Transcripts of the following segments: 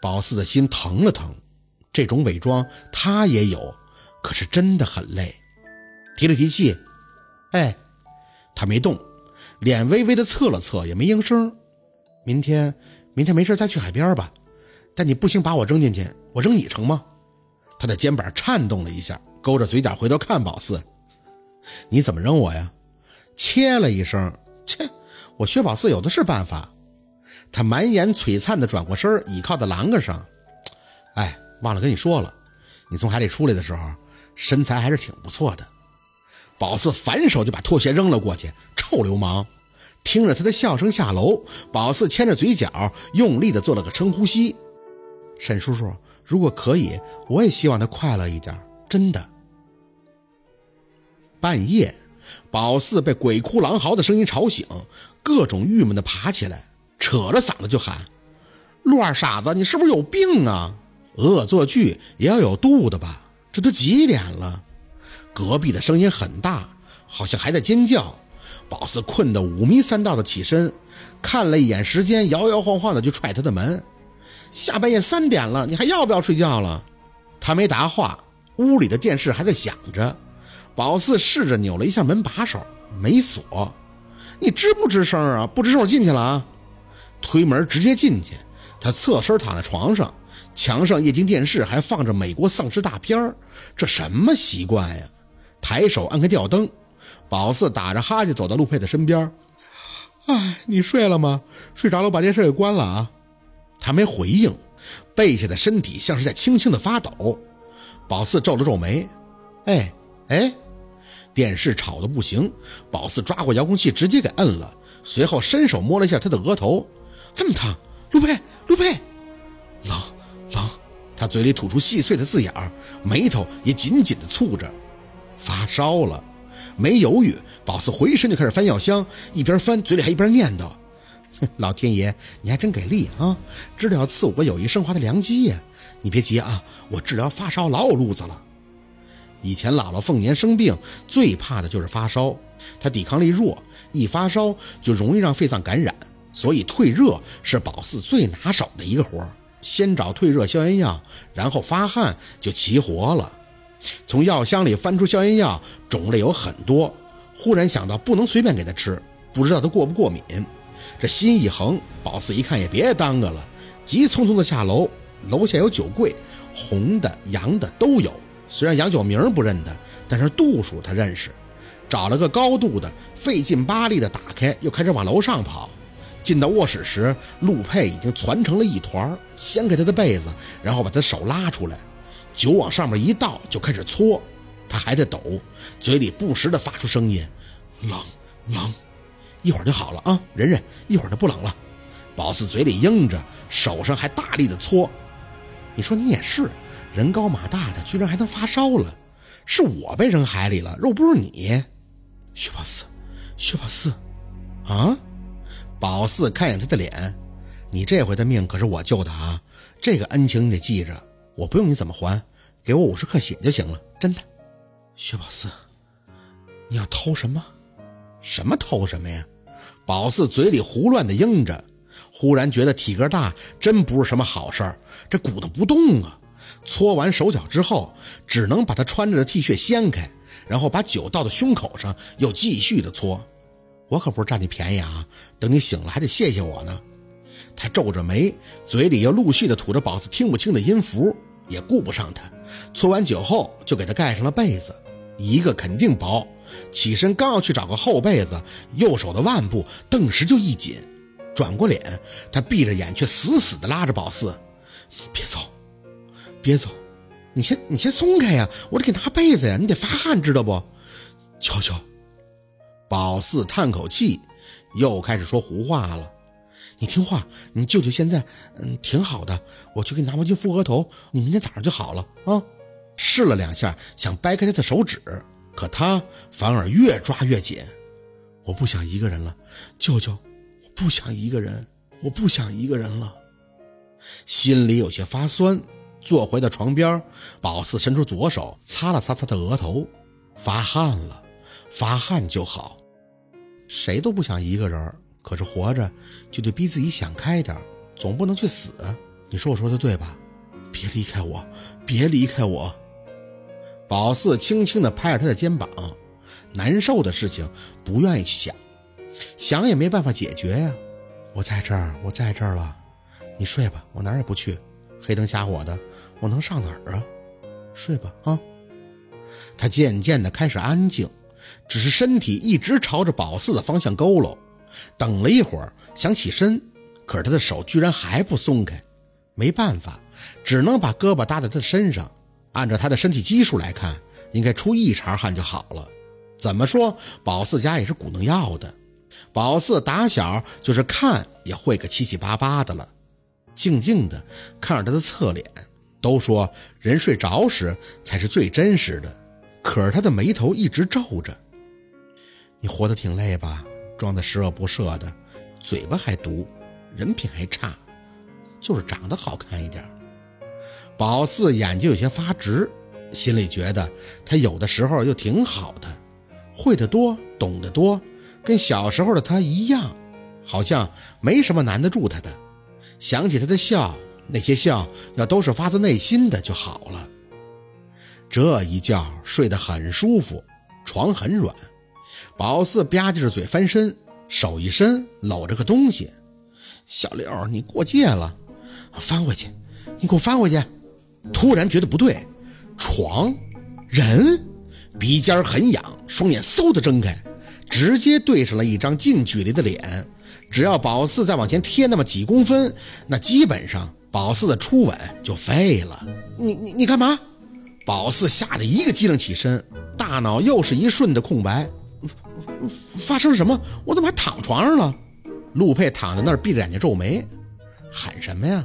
宝四的心疼了疼，这种伪装他也有，可是真的很累。提了提气，哎，他没动，脸微微的侧了侧，也没应声。明天，明天没事再去海边吧，但你不行把我扔进去，我扔你成吗？他的肩膀颤动了一下，勾着嘴角回头看宝四，你怎么扔我呀？切了一声，切，我薛宝四有的是办法。他满眼璀璨的转过身，倚靠在栏杆上。哎，忘了跟你说了，你从海里出来的时候，身材还是挺不错的。宝四反手就把拖鞋扔了过去，臭流氓！听着他的笑声下楼，宝四牵着嘴角，用力的做了个深呼吸。沈叔叔，如果可以，我也希望他快乐一点，真的。半夜，宝四被鬼哭狼嚎的声音吵醒，各种郁闷的爬起来。扯着嗓子就喊：“陆二傻子，你是不是有病啊？恶作剧也要有度的吧？这都几点了？”隔壁的声音很大，好像还在尖叫。宝四困得五迷三道的起身，看了一眼时间，摇摇晃晃的就踹他的门：“下半夜三点了，你还要不要睡觉了？”他没答话，屋里的电视还在响着。宝四试着扭了一下门把手，没锁。你吱不吱声啊？不吱声，我进去了啊！推门直接进去，他侧身躺在床上，墙上液晶电视还放着美国丧尸大片这什么习惯呀？抬手按开吊灯，宝四打着哈欠走到陆佩的身边。哎，你睡了吗？睡着了，把电视给关了啊。他没回应，背下的身体像是在轻轻的发抖。宝四皱了皱眉，哎哎，电视吵得不行。宝四抓过遥控器，直接给摁了，随后伸手摸了一下他的额头。这么烫，陆佩，陆佩，冷冷，他嘴里吐出细碎的字眼儿，眉头也紧紧的蹙着，发烧了。没犹豫，宝四回身就开始翻药箱，一边翻嘴里还一边念叨：“老天爷，你还真给力啊！治疗赐我个有益生化的良机呀！你别急啊，我治疗发烧老有路子了。以前姥姥凤年生病最怕的就是发烧，她抵抗力弱，一发烧就容易让肺脏感染。”所以退热是宝四最拿手的一个活儿先找退热消炎药，然后发汗就齐活了。从药箱里翻出消炎药，种类有很多。忽然想到不能随便给他吃，不知道他过不过敏。这心一横，宝四一看也别耽搁了，急匆匆的下楼。楼下有酒柜，红的、洋的都有。虽然洋酒名不认得，但是度数他认识。找了个高度的，费劲巴力的打开，又开始往楼上跑。进到卧室时，陆佩已经攒成了一团，掀开他的被子，然后把他手拉出来，酒往上面一倒，就开始搓。他还在抖，嘴里不时的发出声音：“冷冷，一会儿就好了啊，忍忍，一会儿就不冷了。”宝四嘴里应着，手上还大力的搓。你说你也是，人高马大的，居然还能发烧了？是我被扔海里了，又不是你。薛宝四，薛宝四，啊？宝四看一眼他的脸，你这回的命可是我救的啊！这个恩情你得记着，我不用你怎么还，给我五十克血就行了，真的。薛宝四，你要偷什么？什么偷什么呀？宝四嘴里胡乱的应着，忽然觉得体格大真不是什么好事儿，这鼓捣不动啊！搓完手脚之后，只能把他穿着的 T 恤掀开，然后把酒倒到胸口上，又继续的搓。我可不是占你便宜啊！等你醒了还得谢谢我呢。他皱着眉，嘴里又陆续的吐着宝四听不清的音符，也顾不上他。搓完酒后，就给他盖上了被子，一个肯定薄。起身刚要去找个厚被子，右手的腕部顿时就一紧，转过脸，他闭着眼却死死的拉着宝四：“别走，别走，你先你先松开呀，我得给拿被子呀，你得发汗知道不？求求。”宝四叹口气，又开始说胡话了。你听话，你舅舅现在嗯挺好的，我去给你拿毛巾敷额头，你明天早上就好了啊。试了两下，想掰开他的手指，可他反而越抓越紧。我不想一个人了，舅舅，我不想一个人，我不想一个人了。心里有些发酸，坐回到床边，宝四伸出左手擦了擦他的额头，发汗了。发汗就好，谁都不想一个人，可是活着就得逼自己想开点，总不能去死。你说我说的对吧？别离开我，别离开我。宝四轻轻地拍着他的肩膀，难受的事情不愿意去想，想也没办法解决呀。我在这儿，我在这儿了，你睡吧，我哪儿也不去。黑灯瞎火的，我能上哪儿啊？睡吧，啊。他渐渐地开始安静，只是身体一直朝着宝四的方向佝偻。等了一会儿，想起身，可是他的手居然还不松开。没办法，只能把胳膊搭在他的身上。按照他的身体基数来看，应该出一茬汗就好了。怎么说，宝四家也是鼓弄药的。宝四打小就是看也会个七七八八的了。静静的看着他的侧脸，都说人睡着时才是最真实的。可是他的眉头一直皱着。你活得挺累吧？装的十恶不赦的，嘴巴还毒，人品还差，就是长得好看一点。宝四眼睛有些发直，心里觉得他有的时候又挺好的，会得多，懂得多，跟小时候的他一样，好像没什么难得住他的。想起他的笑，那些笑要都是发自内心的就好了。这一觉睡得很舒服，床很软。宝四吧唧着嘴翻身，手一伸搂着个东西。小六，你过界了，翻回去，你给我翻回去。突然觉得不对，床，人，鼻尖很痒，双眼嗖的睁开，直接对上了一张近距离的脸。只要宝四再往前贴那么几公分，那基本上宝四的初吻就废了。你你你干嘛？宝四吓得一个机灵起身，大脑又是一瞬的空白。发生了什么？我怎么还躺床上了？陆佩躺在那儿闭着眼睛皱眉，喊什么呀？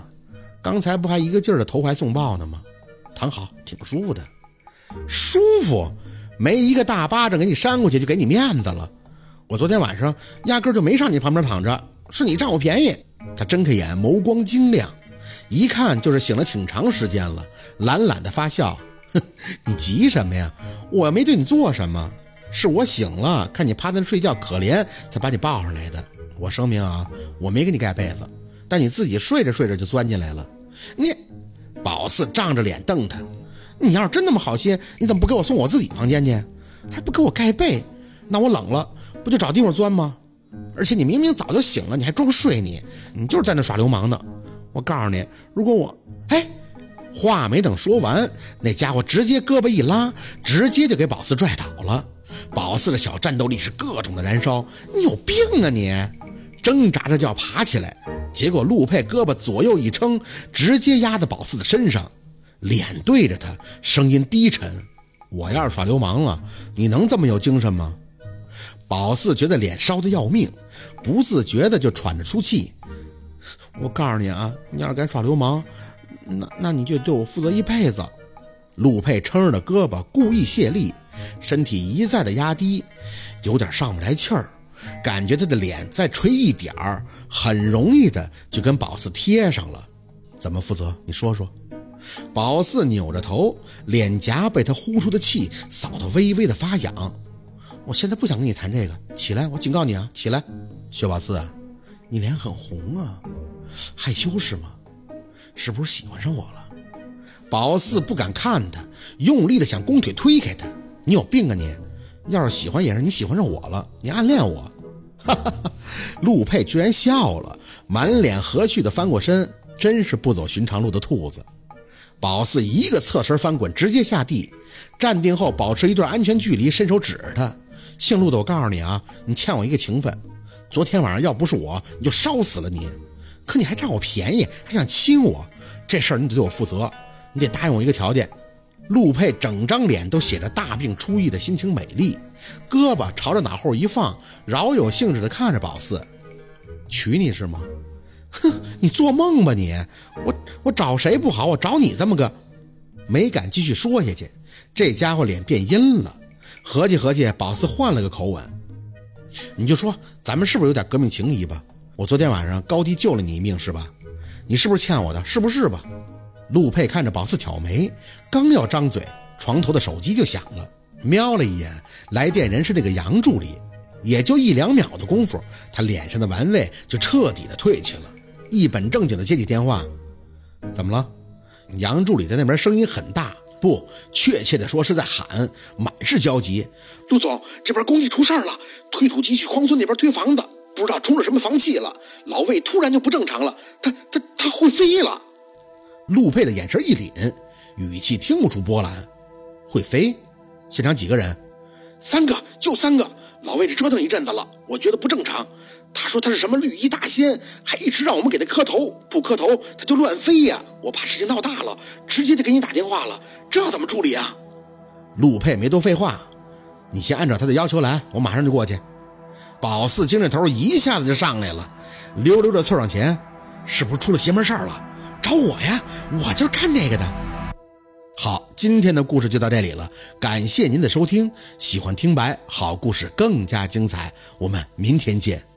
刚才不还一个劲儿的投怀送抱呢吗？躺好，挺舒服的，舒服，没一个大巴掌给你扇过去就给你面子了。我昨天晚上压根儿就没上你旁边躺着，是你占我便宜。他睁开眼，眸光晶亮，一看就是醒了挺长时间了，懒懒的发笑。哼，你急什么呀？我没对你做什么，是我醒了，看你趴在那睡觉可怜，才把你抱上来的。我声明啊，我没给你盖被子。但你自己睡着睡着就钻进来了，你，宝四涨着脸瞪他，你要是真那么好心，你怎么不给我送我自己房间去，还不给我盖被？那我冷了不就找地方钻吗？而且你明明早就醒了，你还装睡你，你就是在那耍流氓呢。我告诉你，如果我……哎，话没等说完，那家伙直接胳膊一拉，直接就给宝四拽倒了。宝四的小战斗力是各种的燃烧，你有病啊你！挣扎着就要爬起来，结果陆佩胳膊左右一撑，直接压在宝四的身上，脸对着他，声音低沉：“我要是耍流氓了，你能这么有精神吗？”宝四觉得脸烧得要命，不自觉的就喘着粗气。我告诉你啊，你要是敢耍流氓，那那你就对我负责一辈子。陆佩撑着胳膊故意卸力，身体一再的压低，有点上不来气儿。感觉他的脸再垂一点儿，很容易的就跟宝四贴上了。怎么负责？你说说。宝四扭着头，脸颊被他呼出的气扫得微微的发痒。我现在不想跟你谈这个，起来！我警告你啊，起来！薛宝四，你脸很红啊，害羞是吗？是不是喜欢上我了？宝四不敢看他，用力的想弓腿推开他。你有病啊你！要是喜欢也是你喜欢上我了，你暗恋我。哈哈哈！陆佩居然笑了，满脸和煦的翻过身，真是不走寻常路的兔子。宝四一个侧身翻滚，直接下地，站定后保持一段安全距离，伸手指着他：“姓陆的，我告诉你啊，你欠我一个情分。昨天晚上要不是我，你就烧死了你。可你还占我便宜，还想亲我，这事儿你得对我负责，你得答应我一个条件。”陆佩整张脸都写着大病初愈的心情美丽，胳膊朝着脑后一放，饶有兴致地看着宝四：“娶你是吗？哼，你做梦吧你！我我找谁不好，我找你这么个……没敢继续说下去。这家伙脸变阴了，合计合计，宝四换了个口吻：你就说咱们是不是有点革命情谊吧？我昨天晚上高低救了你一命是吧？你是不是欠我的？是不是吧？”陆佩看着宝四挑眉，刚要张嘴，床头的手机就响了。瞄了一眼，来电人是那个杨助理。也就一两秒的功夫，他脸上的玩味就彻底的褪去了。一本正经的接起电话：“怎么了？杨助理在那边声音很大，不，确切的说是在喊，满是焦急。陆总，这边工地出事了，推土机去匡村那边推房子，不知道冲了什么房气了，老魏突然就不正常了，他他他会飞了。陆佩的眼神一凛，语气听不出波澜。会飞？现场几个人？三个，就三个。老魏这折腾一阵子了，我觉得不正常。他说他是什么绿衣大仙，还一直让我们给他磕头，不磕头他就乱飞呀！我怕事情闹大了，直接就给你打电话了，这怎么处理啊？陆佩没多废话，你先按照他的要求来，我马上就过去。宝四精神头一下子就上来了，溜溜的凑上前，是不是出了邪门事儿了？找我呀，我就是干这个的。好，今天的故事就到这里了，感谢您的收听，喜欢听白好故事更加精彩，我们明天见。